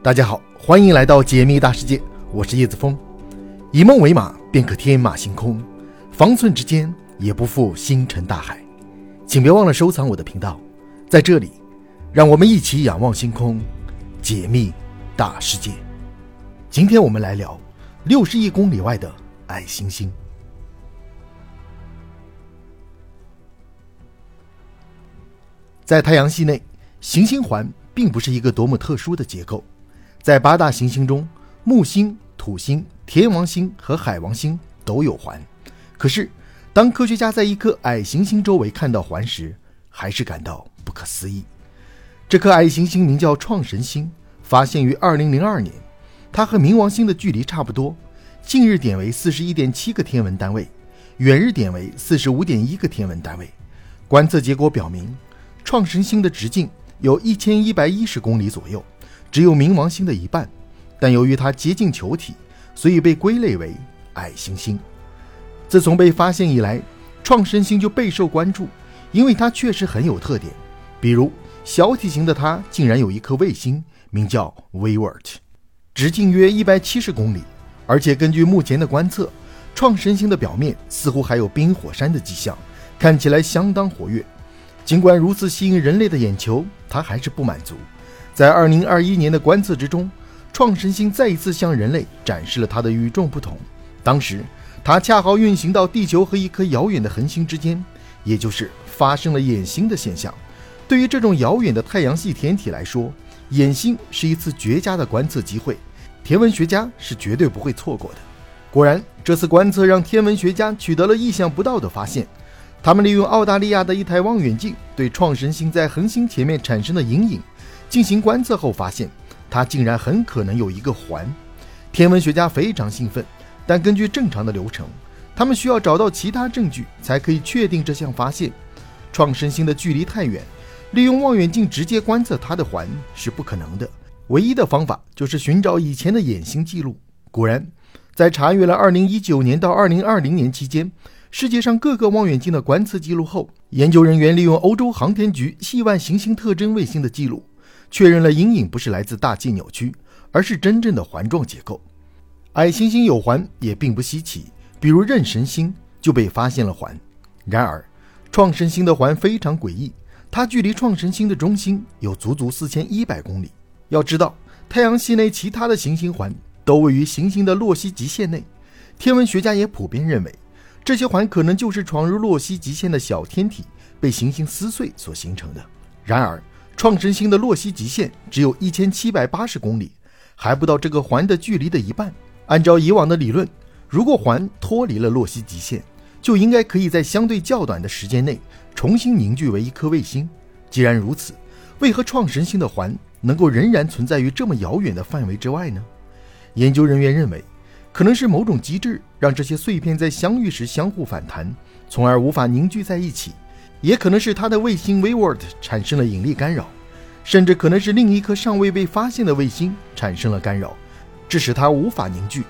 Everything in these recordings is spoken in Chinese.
大家好，欢迎来到解密大世界，我是叶子峰。以梦为马，便可天马行空；方寸之间，也不负星辰大海。请别忘了收藏我的频道，在这里，让我们一起仰望星空，解密大世界。今天我们来聊六十亿公里外的矮行星。在太阳系内，行星环并不是一个多么特殊的结构。在八大行星中，木星、土星、天王星和海王星都有环。可是，当科学家在一颗矮行星周围看到环时，还是感到不可思议。这颗矮行星名叫创神星，发现于2002年。它和冥王星的距离差不多，近日点为41.7个天文单位，远日点为45.1个天文单位。观测结果表明，创神星的直径有一千一百一十公里左右。只有冥王星的一半，但由于它接近球体，所以被归类为矮行星。自从被发现以来，创神星就备受关注，因为它确实很有特点。比如，小体型的它竟然有一颗卫星，名叫 Vivert，直径约一百七十公里，而且根据目前的观测，创神星的表面似乎还有冰火山的迹象，看起来相当活跃。尽管如此吸引人类的眼球，它还是不满足。在二零二一年的观测之中，创神星再一次向人类展示了它的与众不同。当时，它恰好运行到地球和一颗遥远的恒星之间，也就是发生了掩星的现象。对于这种遥远的太阳系天体来说，掩星是一次绝佳的观测机会，天文学家是绝对不会错过的。果然，这次观测让天文学家取得了意想不到的发现。他们利用澳大利亚的一台望远镜，对创神星在恒星前面产生的阴影。进行观测后发现，它竟然很可能有一个环。天文学家非常兴奋，但根据正常的流程，他们需要找到其他证据才可以确定这项发现。创神星的距离太远，利用望远镜直接观测它的环是不可能的。唯一的方法就是寻找以前的眼星记录。果然，在查阅了2019年到2020年期间世界上各个望远镜的观测记录后，研究人员利用欧洲航天局系外行星特征卫星的记录。确认了阴影不是来自大气扭曲，而是真正的环状结构。矮行星有环也并不稀奇，比如妊神星就被发现了环。然而，创神星的环非常诡异，它距离创神星的中心有足足四千一百公里。要知道，太阳系内其他的行星环都位于行星的洛希极限内，天文学家也普遍认为，这些环可能就是闯入洛希极限的小天体被行星撕碎所形成的。然而，创神星的洛希极限只有一千七百八十公里，还不到这个环的距离的一半。按照以往的理论，如果环脱离了洛希极限，就应该可以在相对较短的时间内重新凝聚为一颗卫星。既然如此，为何创神星的环能够仍然存在于这么遥远的范围之外呢？研究人员认为，可能是某种机制让这些碎片在相遇时相互反弹，从而无法凝聚在一起。也可能是它的卫星 Vivert 产生了引力干扰，甚至可能是另一颗尚未被发现的卫星产生了干扰，致使它无法凝聚。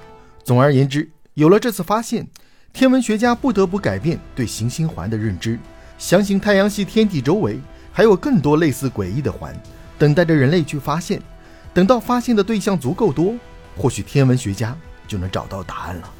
总而言之，有了这次发现，天文学家不得不改变对行星环的认知，相信太阳系天体周围还有更多类似诡异的环，等待着人类去发现。等到发现的对象足够多，或许天文学家就能找到答案了。